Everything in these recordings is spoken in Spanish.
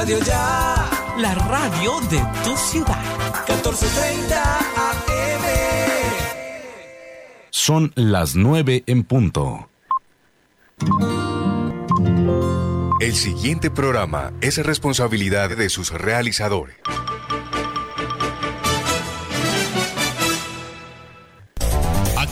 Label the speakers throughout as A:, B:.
A: Radio Ya.
B: La radio de tu ciudad.
A: 1430 AM.
C: Son las 9 en punto.
D: El siguiente programa es responsabilidad de sus realizadores.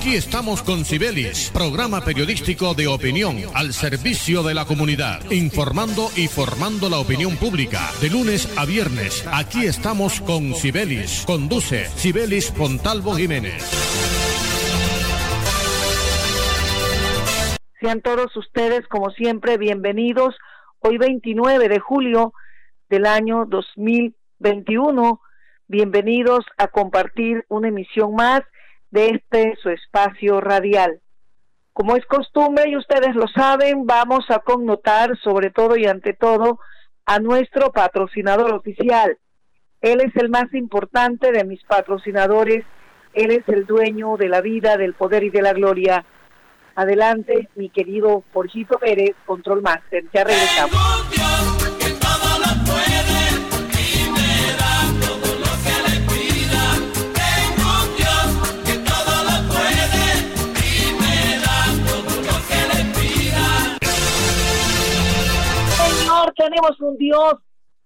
E: Aquí estamos con Cibelis, programa periodístico de opinión al servicio de la comunidad, informando y formando la opinión pública. De lunes a viernes, aquí estamos con Cibelis. Conduce Cibelis Pontalvo Jiménez.
F: Sean todos ustedes, como siempre, bienvenidos. Hoy 29 de julio del año 2021. Bienvenidos a compartir una emisión más de este su espacio radial. Como es costumbre y ustedes lo saben, vamos a connotar sobre todo y ante todo a nuestro patrocinador oficial. Él es el más importante de mis patrocinadores, él es el dueño de la vida, del poder y de la gloria. Adelante, mi querido Jorgito Pérez, Control Master. Ya regresamos. Tenemos un Dios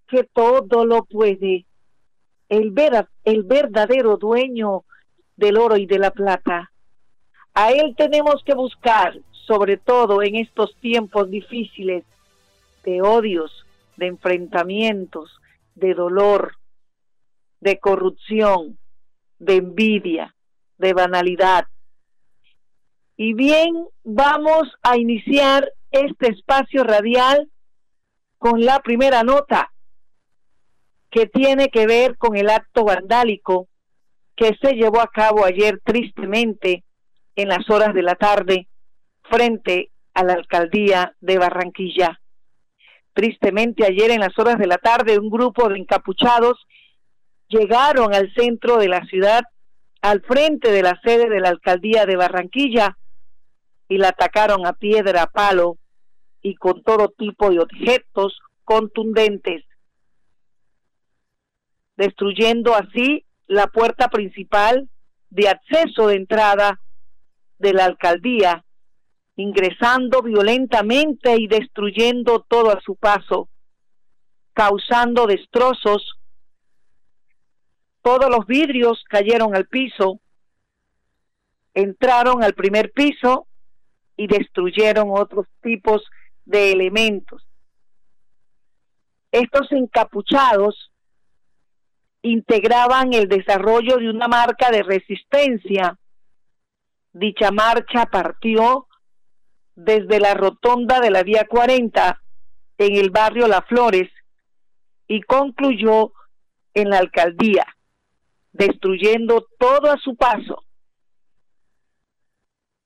F: que todo lo puede, el, el verdadero dueño del oro y de la plata. A Él tenemos que buscar, sobre todo en estos tiempos difíciles de odios, de enfrentamientos, de dolor, de corrupción, de envidia, de banalidad. Y bien, vamos a iniciar este espacio radial con la primera nota que tiene que ver con el acto vandálico que se llevó a cabo ayer tristemente en las horas de la tarde frente a la alcaldía de Barranquilla. Tristemente ayer en las horas de la tarde un grupo de encapuchados llegaron al centro de la ciudad, al frente de la sede de la alcaldía de Barranquilla y la atacaron a piedra, a palo y con todo tipo de objetos contundentes, destruyendo así la puerta principal de acceso de entrada de la alcaldía, ingresando violentamente y destruyendo todo a su paso, causando destrozos. Todos los vidrios cayeron al piso, entraron al primer piso y destruyeron otros tipos de elementos. Estos encapuchados integraban el desarrollo de una marca de resistencia. Dicha marcha partió desde la rotonda de la vía 40 en el barrio Las Flores y concluyó en la alcaldía, destruyendo todo a su paso,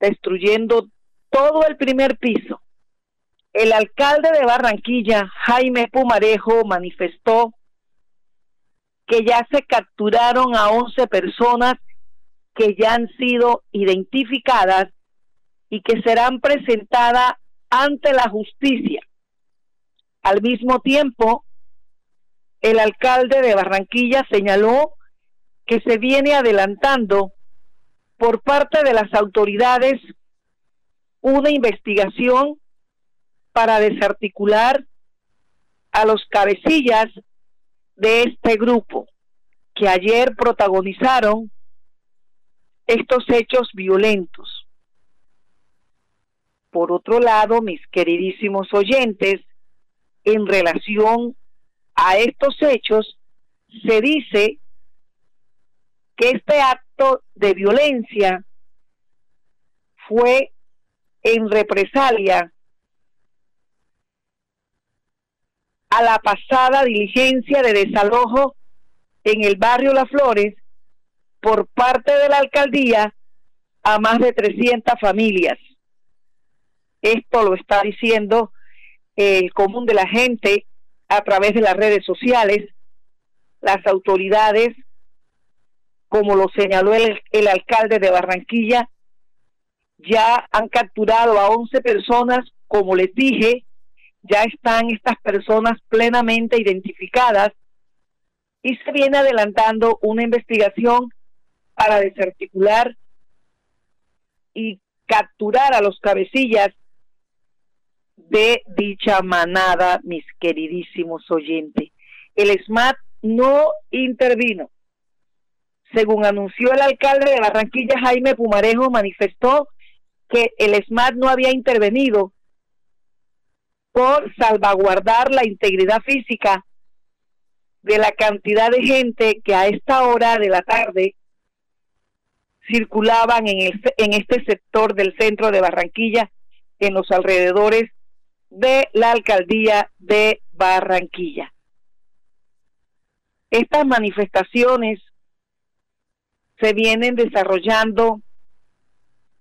F: destruyendo todo el primer piso, el alcalde de Barranquilla, Jaime Pumarejo, manifestó que ya se capturaron a 11 personas que ya han sido identificadas y que serán presentadas ante la justicia. Al mismo tiempo, el alcalde de Barranquilla señaló que se viene adelantando por parte de las autoridades una investigación para desarticular a los cabecillas de este grupo que ayer protagonizaron estos hechos violentos. Por otro lado, mis queridísimos oyentes, en relación a estos hechos, se dice que este acto de violencia fue en represalia a la pasada diligencia de desalojo en el barrio Las Flores por parte de la alcaldía a más de 300 familias. Esto lo está diciendo el común de la gente a través de las redes sociales, las autoridades, como lo señaló el, el alcalde de Barranquilla, ya han capturado a 11 personas, como les dije, ya están estas personas plenamente identificadas y se viene adelantando una investigación para desarticular y capturar a los cabecillas de dicha manada, mis queridísimos oyentes. El SMAT no intervino. Según anunció el alcalde de Barranquilla, Jaime Pumarejo, manifestó que el SMAT no había intervenido por salvaguardar la integridad física de la cantidad de gente que a esta hora de la tarde circulaban en, el, en este sector del centro de Barranquilla, en los alrededores de la alcaldía de Barranquilla. Estas manifestaciones se vienen desarrollando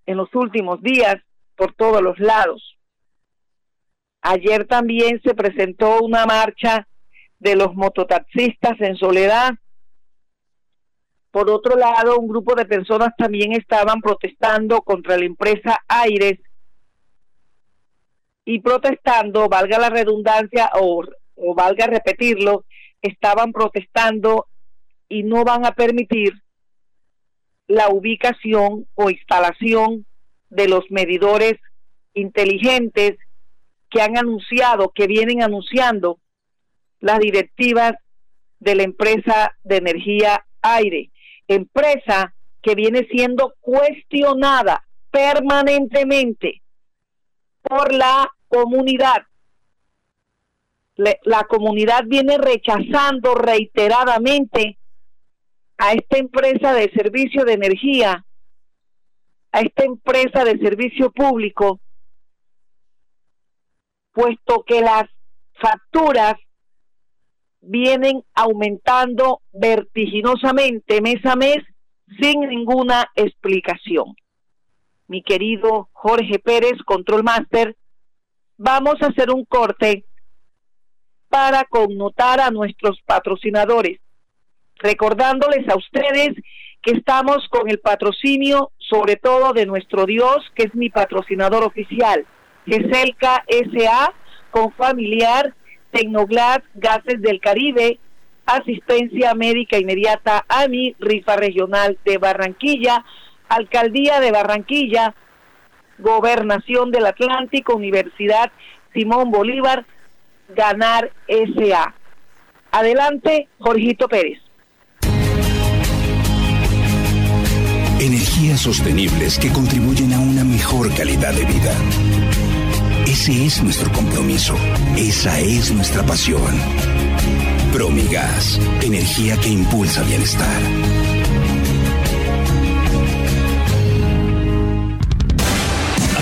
F: en los últimos días por todos los lados. Ayer también se presentó una marcha de los mototaxistas en Soledad. Por otro lado, un grupo de personas también estaban protestando contra la empresa Aires y protestando, valga la redundancia o, valga repetirlo, estaban protestando y no van a permitir la ubicación o instalación de los medidores inteligentes que han anunciado, que vienen anunciando las directivas de la empresa de energía aire, empresa que viene siendo cuestionada permanentemente por la comunidad. la comunidad viene rechazando reiteradamente a esta empresa de servicio de energía, a esta empresa de servicio público, puesto que las facturas vienen aumentando vertiginosamente mes a mes sin ninguna explicación. Mi querido Jorge Pérez, Control Master, vamos a hacer un corte para connotar a nuestros patrocinadores, recordándoles a ustedes que estamos con el patrocinio, sobre todo de nuestro Dios, que es mi patrocinador oficial, que es el KSA, con familiar Tecnoglas, Gases del Caribe, Asistencia Médica Inmediata, AMI, Rifa Regional de Barranquilla, Alcaldía de Barranquilla, Gobernación del Atlántico, Universidad Simón Bolívar, Ganar SA. Adelante, Jorgito Pérez.
G: Energías sostenibles que contribuyen a una mejor calidad de vida. Ese es nuestro compromiso. Esa es nuestra pasión. Promigas, energía que impulsa bienestar.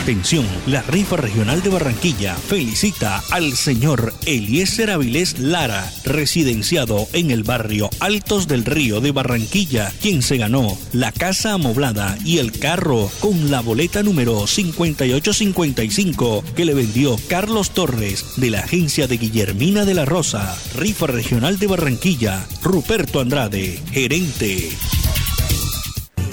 H: Atención, la rifa regional de Barranquilla felicita al señor Eliezer Avilés Lara, residenciado en el barrio Altos del Río de Barranquilla, quien se ganó la casa amoblada y el carro con la boleta número 5855 que le vendió Carlos Torres de la agencia de Guillermina de la Rosa. Rifa regional de Barranquilla, Ruperto Andrade, gerente.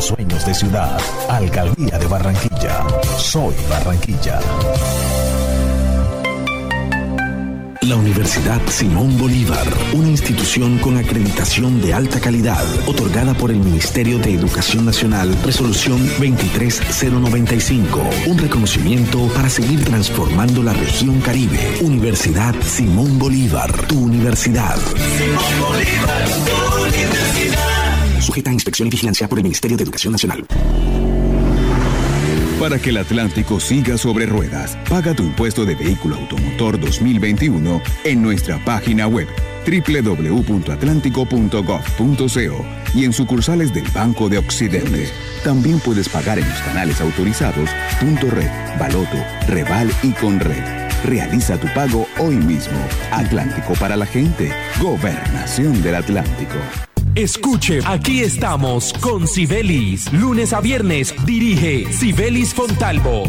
I: sueños de ciudad. Alcaldía de Barranquilla. Soy Barranquilla.
G: La Universidad Simón Bolívar, una institución con acreditación de alta calidad, otorgada por el Ministerio de Educación Nacional, resolución 23095, un reconocimiento para seguir transformando la región Caribe. Universidad Simón Bolívar, tu universidad. Simón Bolívar, tu universidad. Sujeta a inspección y vigilancia por el Ministerio de Educación Nacional.
J: Para que el Atlántico siga sobre ruedas, paga tu impuesto de vehículo automotor 2021 en nuestra página web www.atlántico.gov.co y en sucursales del Banco de Occidente. También puedes pagar en los canales autorizados Punto Red, Baloto, Reval y Conred. Realiza tu pago hoy mismo. Atlántico para la gente. Gobernación del Atlántico.
B: Escuche, aquí estamos con Sibelis. Lunes a viernes dirige Sibelis Fontalvo.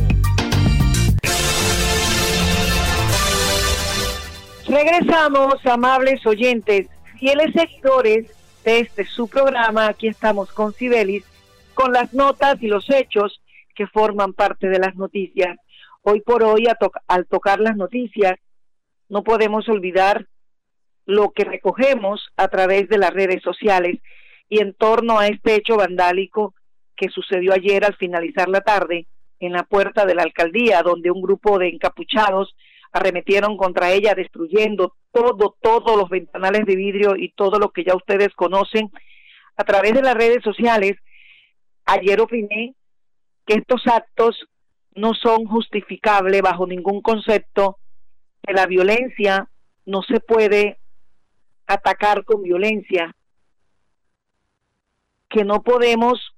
F: Regresamos, amables oyentes, fieles seguidores de este su programa. Aquí estamos con Sibelis, con las notas y los hechos que forman parte de las noticias. Hoy por hoy, al tocar las noticias, no podemos olvidar lo que recogemos a través de las redes sociales y en torno a este hecho vandálico que sucedió ayer al finalizar la tarde en la puerta de la alcaldía, donde un grupo de encapuchados arremetieron contra ella, destruyendo todo, todos los ventanales de vidrio y todo lo que ya ustedes conocen a través de las redes sociales. Ayer opiné que estos actos no son justificables bajo ningún concepto, que la violencia no se puede atacar con violencia, que no podemos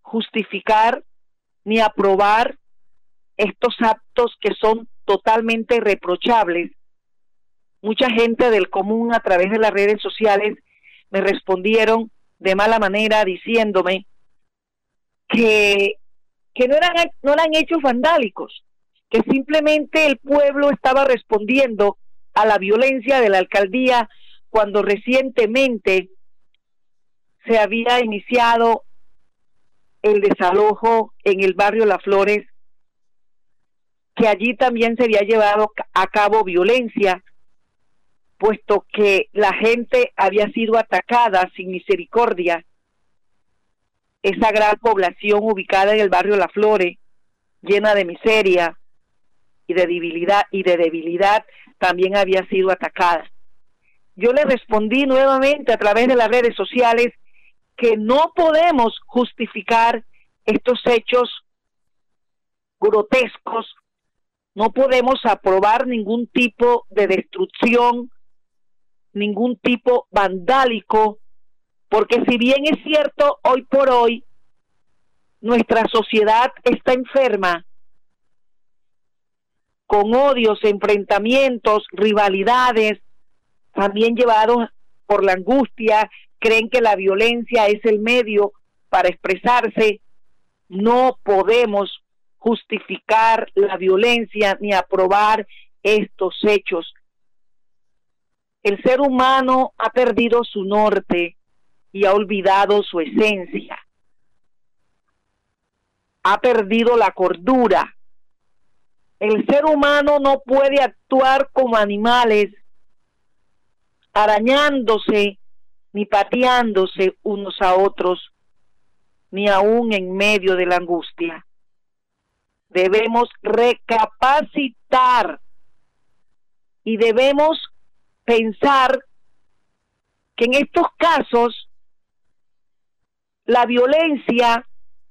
F: justificar ni aprobar estos actos que son totalmente reprochables. Mucha gente del común a través de las redes sociales me respondieron de mala manera diciéndome que, que no, eran, no eran hechos vandálicos, que simplemente el pueblo estaba respondiendo a la violencia de la alcaldía cuando recientemente se había iniciado el desalojo en el barrio Las Flores, que allí también se había llevado a cabo violencia, puesto que la gente había sido atacada sin misericordia. Esa gran población ubicada en el barrio Las Flores, llena de miseria y de debilidad y de debilidad, también había sido atacada yo le respondí nuevamente a través de las redes sociales que no podemos justificar estos hechos grotescos, no podemos aprobar ningún tipo de destrucción, ningún tipo vandálico, porque si bien es cierto, hoy por hoy nuestra sociedad está enferma, con odios, enfrentamientos, rivalidades, también llevados por la angustia, creen que la violencia es el medio para expresarse. No podemos justificar la violencia ni aprobar estos hechos. El ser humano ha perdido su norte y ha olvidado su esencia. Ha perdido la cordura. El ser humano no puede actuar como animales arañándose ni pateándose unos a otros, ni aún en medio de la angustia. Debemos recapacitar y debemos pensar que en estos casos la violencia,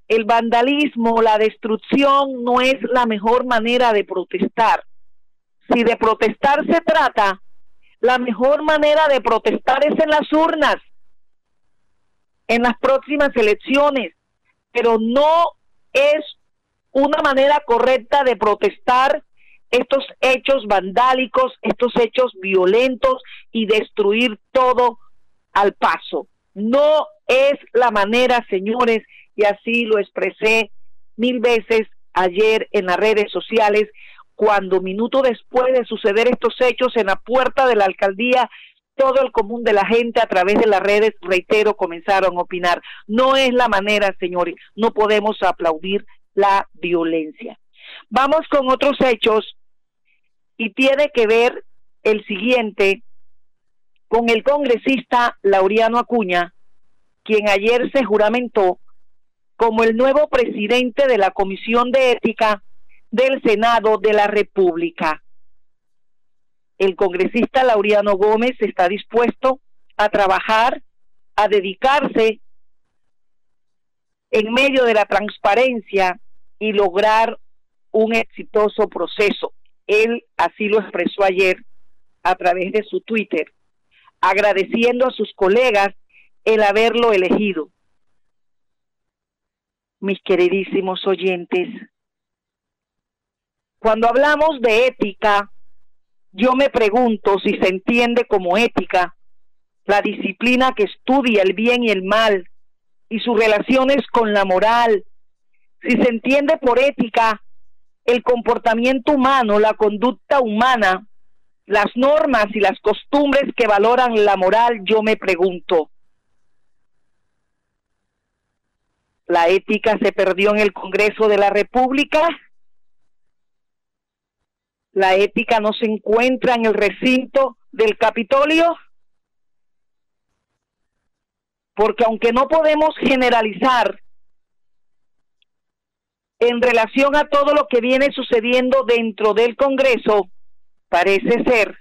F: el vandalismo, la destrucción no es la mejor manera de protestar. Si de protestar se trata, la mejor manera de protestar es en las urnas, en las próximas elecciones, pero no es una manera correcta de protestar estos hechos vandálicos, estos hechos violentos y destruir todo al paso. No es la manera, señores, y así lo expresé mil veces ayer en las redes sociales, cuando minuto después de suceder estos hechos en la puerta de la alcaldía, todo el común de la gente a través de las redes, reitero, comenzaron a opinar. No es la manera, señores, no podemos aplaudir la violencia. Vamos con otros hechos y tiene que ver el siguiente con el congresista Laureano Acuña, quien ayer se juramentó como el nuevo presidente de la Comisión de Ética del Senado de la República. El congresista Laureano Gómez está dispuesto a trabajar, a dedicarse en medio de la transparencia y lograr un exitoso proceso. Él así lo expresó ayer a través de su Twitter, agradeciendo a sus colegas el haberlo elegido. Mis queridísimos oyentes, Cuando hablamos de ética, yo me pregunto si se entiende como ética la disciplina que estudia el bien y el mal y sus relaciones con la moral, si se entiende por ética el comportamiento humano, la conducta humana, las normas y las costumbres que valoran la moral, yo me pregunto, ¿la ética se perdió en el Congreso de la República? ¿La ética no se encuentra en el recinto del Capitolio? Porque aunque no podemos generalizar en relación a todo lo que viene sucediendo dentro del Congreso, parece ser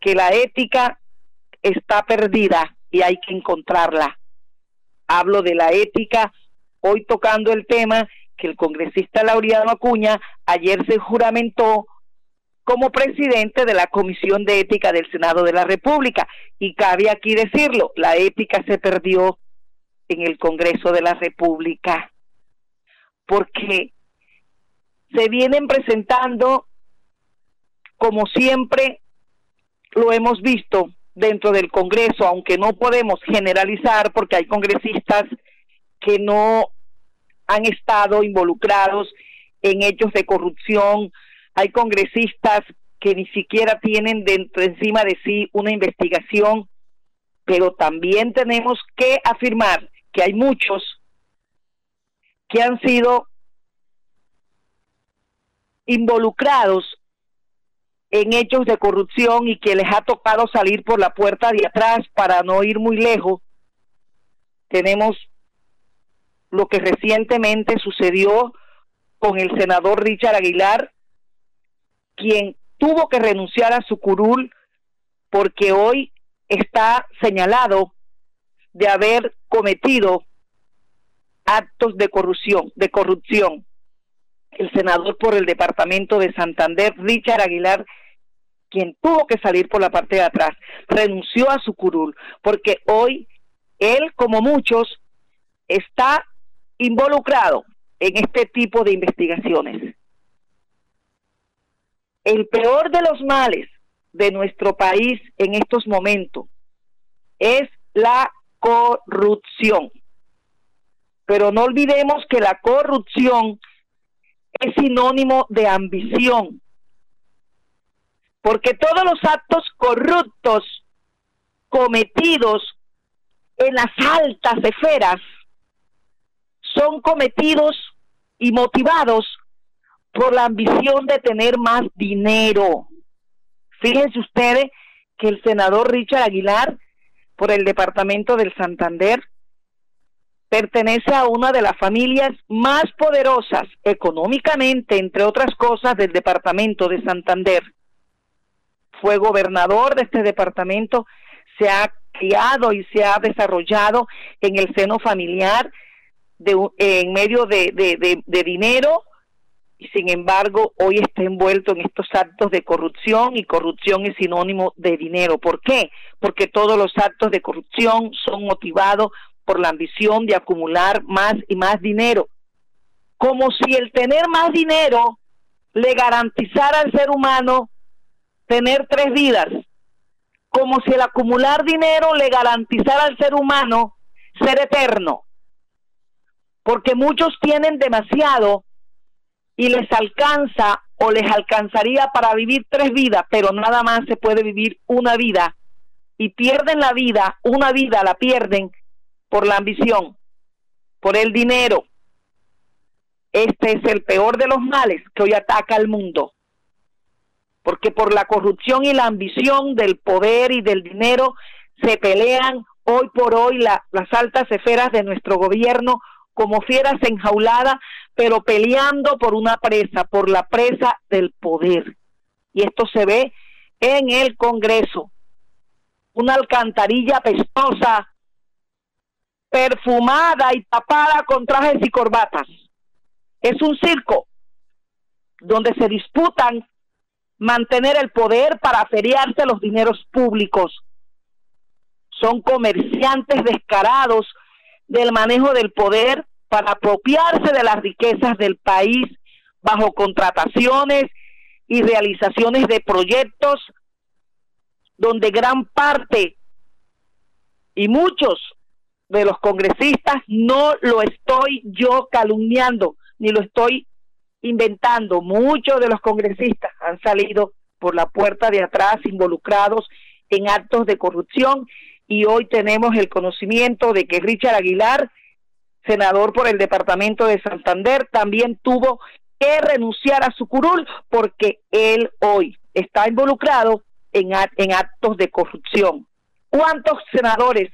F: que la ética está perdida y hay que encontrarla. Hablo de la ética, hoy tocando el tema que el congresista Laureano Acuña ayer se juramentó como presidente de la Comisión de Ética del Senado de la República. Y cabe aquí decirlo, la ética se perdió en el Congreso de la República, porque se vienen presentando, como siempre lo hemos visto dentro del Congreso, aunque no podemos generalizar porque hay congresistas que no han estado involucrados en hechos de corrupción, hay congresistas que ni siquiera tienen dentro encima de sí una investigación, pero también tenemos que afirmar que hay muchos que han sido involucrados en hechos de corrupción y que les ha tocado salir por la puerta de atrás para no ir muy lejos. Tenemos lo que recientemente sucedió con el senador Richard Aguilar, quien tuvo que renunciar a su curul porque hoy está señalado de haber cometido actos de corrupción, de corrupción. El senador por el departamento de Santander, Richard Aguilar, quien tuvo que salir por la parte de atrás, renunció a su curul, porque hoy él, como muchos, está involucrado en este tipo de investigaciones el peor de los males de nuestro país en estos momentos es la corrupción. Pero no olvidemos que la corrupción es sinónimo de ambición. Porque todos los actos corruptos cometidos en las altas esferas son cometidos y motivados por la ambición de tener más dinero. Fíjense ustedes que el senador Richard Aguilar, por el departamento del Santander, pertenece a una de las familias más poderosas económicamente, entre otras cosas, del departamento de Santander. Fue gobernador de este departamento, se ha criado y se ha desarrollado en el seno familiar de, en medio de, de dinero y sin embargo hoy está envuelto en estos actos de corrupción y corrupción es sinónimo de dinero. ¿Por qué? Porque todos los actos de corrupción son motivados por la ambición de acumular más y más dinero. Como si el tener más dinero le garantizara al ser humano tener tres vidas. Como si el acumular dinero le garantizara al ser humano ser eterno. Porque muchos tienen demasiado y les alcanza o les alcanzaría para vivir tres vidas, pero nada más se puede vivir una vida y pierden la vida, una vida la pierden por la ambición, por el dinero. Este es el peor de los males que hoy ataca al mundo. Porque por la corrupción y la ambición del poder y del dinero se pelean hoy por hoy las altas esferas de nuestro gobierno como fieras enjauladas pero peleando por una presa, por la presa del poder. Y esto se ve en el Congreso. Una alcantarilla pestosa, perfumada y tapada con trajes y corbatas. Es un circo donde se disputan mantener el poder para feriarse los dineros públicos. Son comerciantes descarados del manejo del poder para apropiarse de las riquezas del país bajo contrataciones y realizaciones de proyectos donde gran parte y muchos de los congresistas no lo estoy yo calumniando ni lo estoy inventando. Muchos de los congresistas han salido por la puerta de atrás involucrados en actos de corrupción y hoy tenemos el conocimiento de que Richard Aguilar, senador por el departamento de Santander, también tuvo que renunciar a su curul porque él hoy está involucrado en, en actos de corrupción. ¿Cuántos senadores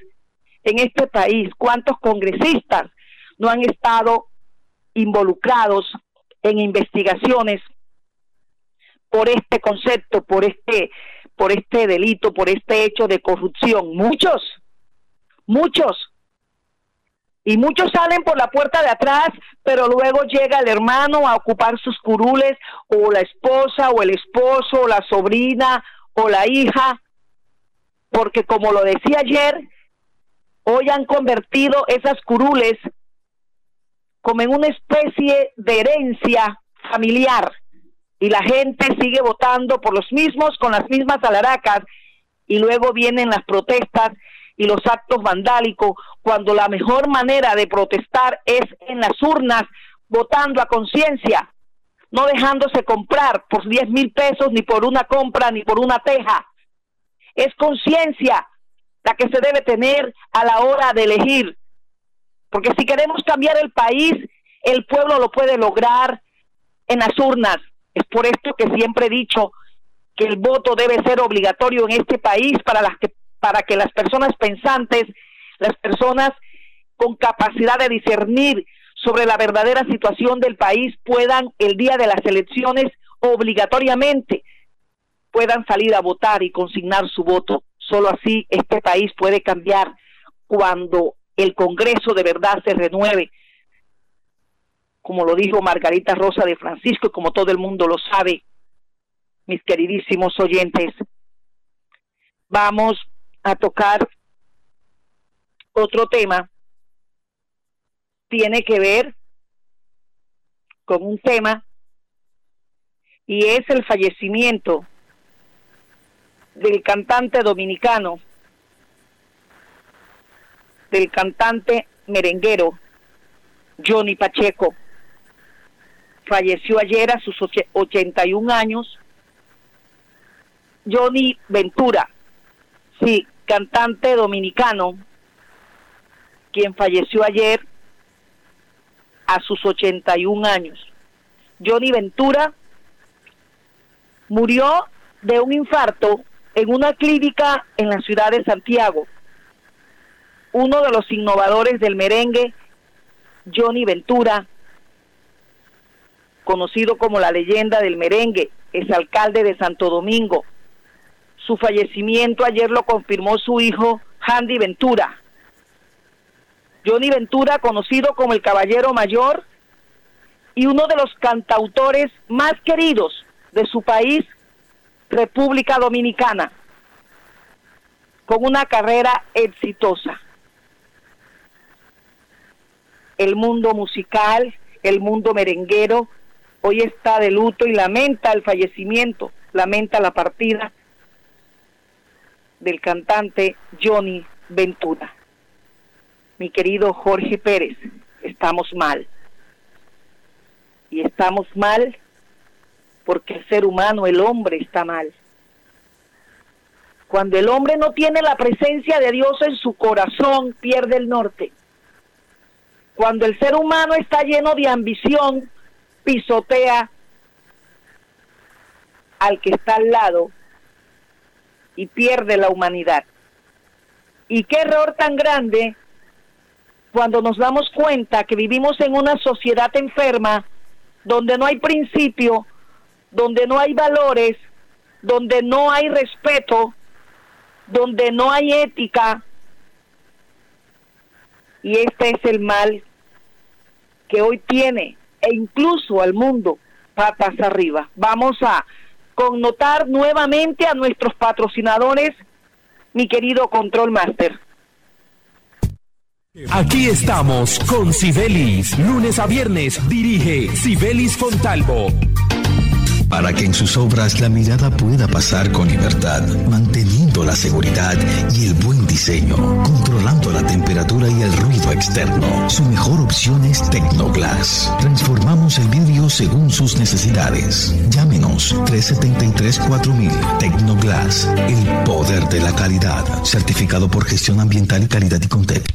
F: en este país, cuántos congresistas no han estado involucrados en investigaciones por este concepto, por este, por este delito, por este hecho de corrupción. Muchos, muchos. Y muchos salen por la puerta de atrás, pero luego llega el hermano a ocupar sus curules, o la esposa, o el esposo, o la sobrina, o la hija, porque como lo decía ayer, hoy han convertido esas curules como en una especie de herencia familiar. Y la gente sigue votando por los mismos con las mismas alaracas y luego vienen las protestas y los actos vandálicos cuando la mejor manera de protestar es en las urnas votando a conciencia, no dejándose comprar por 10 mil pesos ni por una compra ni por una teja. Es conciencia la que se debe tener a la hora de elegir. Porque si queremos cambiar el país, el pueblo lo puede lograr en las urnas. Es por esto que siempre he dicho que el voto debe ser obligatorio en este país para las que para que las personas pensantes, las personas con capacidad de discernir sobre la verdadera situación del país puedan el día de las elecciones obligatoriamente puedan salir a votar y consignar su voto. Solo así este país puede cambiar cuando el Congreso de verdad se renueve como lo dijo Margarita Rosa de Francisco, y como todo el mundo lo sabe, mis queridísimos oyentes, vamos a tocar otro tema. Tiene que ver con un tema y es el fallecimiento del cantante dominicano, del cantante merenguero Johnny Pacheco falleció ayer a sus 81 años. Johnny Ventura, sí, cantante dominicano, quien falleció ayer a sus 81 años. Johnny Ventura murió de un infarto en una clínica en la ciudad de Santiago. Uno de los innovadores del merengue, Johnny Ventura, conocido como la leyenda del merengue, es alcalde de Santo Domingo. Su fallecimiento ayer lo confirmó su hijo Handy Ventura. Johnny Ventura, conocido como el Caballero Mayor y uno de los cantautores más queridos de su país, República Dominicana, con una carrera exitosa. El mundo musical, el mundo merenguero, hoy está de luto y lamenta el fallecimiento, lamenta la partida del cantante Johnny Ventura. Mi querido Jorge Pérez, estamos mal. Y estamos mal porque el ser humano, el hombre, está mal. Cuando el hombre no tiene la presencia de Dios en su corazón, pierde el norte. Cuando el ser humano está lleno de ambición, pisotea al que está al lado y pierde la humanidad. Y qué error tan grande cuando nos damos cuenta que vivimos en una sociedad enferma donde no hay principio, donde no hay valores, donde no hay respeto, donde no hay ética. Y este es el mal que hoy tiene e incluso al mundo patas arriba. Vamos a connotar nuevamente a nuestros patrocinadores, mi querido Control Master.
B: Aquí estamos con Sibelis. Lunes a viernes dirige Sibelis Fontalvo.
K: Para que en sus obras la mirada pueda pasar con libertad, manteniendo la seguridad y el buen diseño, controlando la temperatura y el ruido externo. Su mejor opción es Tecnoglass. Transformamos el vidrio según sus necesidades. Llámenos 373-4000 Tecnoglass. El poder de la calidad. Certificado por gestión ambiental y calidad y Contec.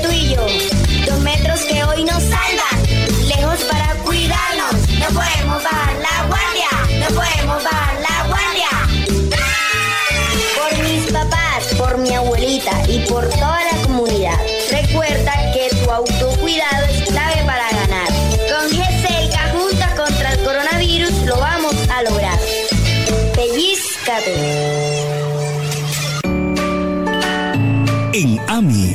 L: hoy nos salvan. Lejos para cuidarnos. No podemos bajar la guardia. No podemos bajar la guardia. Por mis papás, por mi abuelita y por toda la comunidad. Recuerda que tu autocuidado es clave para ganar. Con GESELCA juntas contra el coronavirus lo vamos a lograr. Pellizcate.
H: En AMI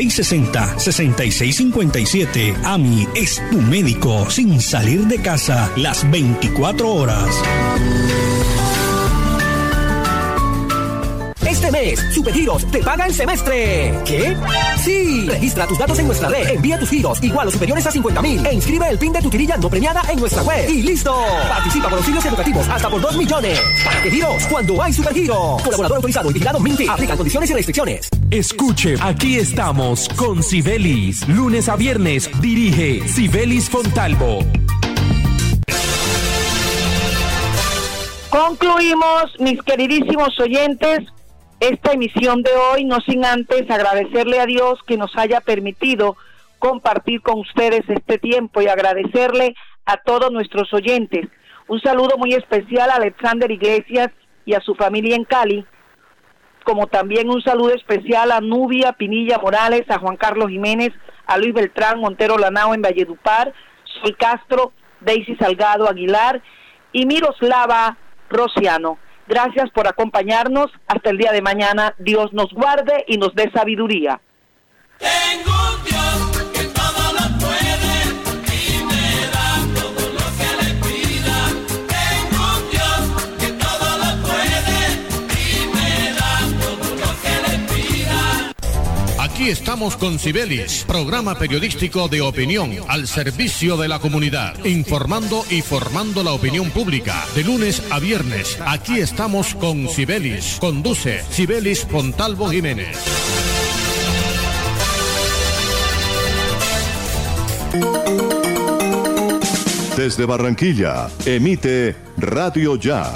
H: 660-6657. AMI es tu médico sin salir de casa las 24 horas.
M: Este mes, Supergiros te paga el semestre. ¿Qué? Sí. Registra tus datos en nuestra red, envía tus giros igual o superiores a 50 mil e inscribe el PIN de tu tirilla no premiada en nuestra web. Y listo. Participa por auxilios educativos hasta por 2 millones. ¿Para qué giros? Cuando hay Supergiro. Colaborador autorizado y vigilado Minty. Aplican condiciones y restricciones.
B: Escuche, aquí estamos con Sibelis. Lunes a viernes dirige Sibelis Fontalvo.
F: Concluimos, mis queridísimos oyentes, esta emisión de hoy, no sin antes agradecerle a Dios que nos haya permitido compartir con ustedes este tiempo y agradecerle a todos nuestros oyentes. Un saludo muy especial a Alexander Iglesias y a su familia en Cali, como también un saludo especial a Nubia Pinilla Morales, a Juan Carlos Jiménez, a Luis Beltrán Montero Lanao en Valledupar, Soy Castro, Daisy Salgado Aguilar y Miroslava Rociano. Gracias por acompañarnos. Hasta el día de mañana. Dios nos guarde y nos dé sabiduría.
A: Tengo
E: Aquí estamos con Sibelis, programa periodístico de opinión al servicio de la comunidad, informando y formando la opinión pública. De lunes a viernes, aquí estamos con Sibelis. Conduce Sibelis Fontalvo Jiménez.
N: Desde Barranquilla, emite Radio Ya.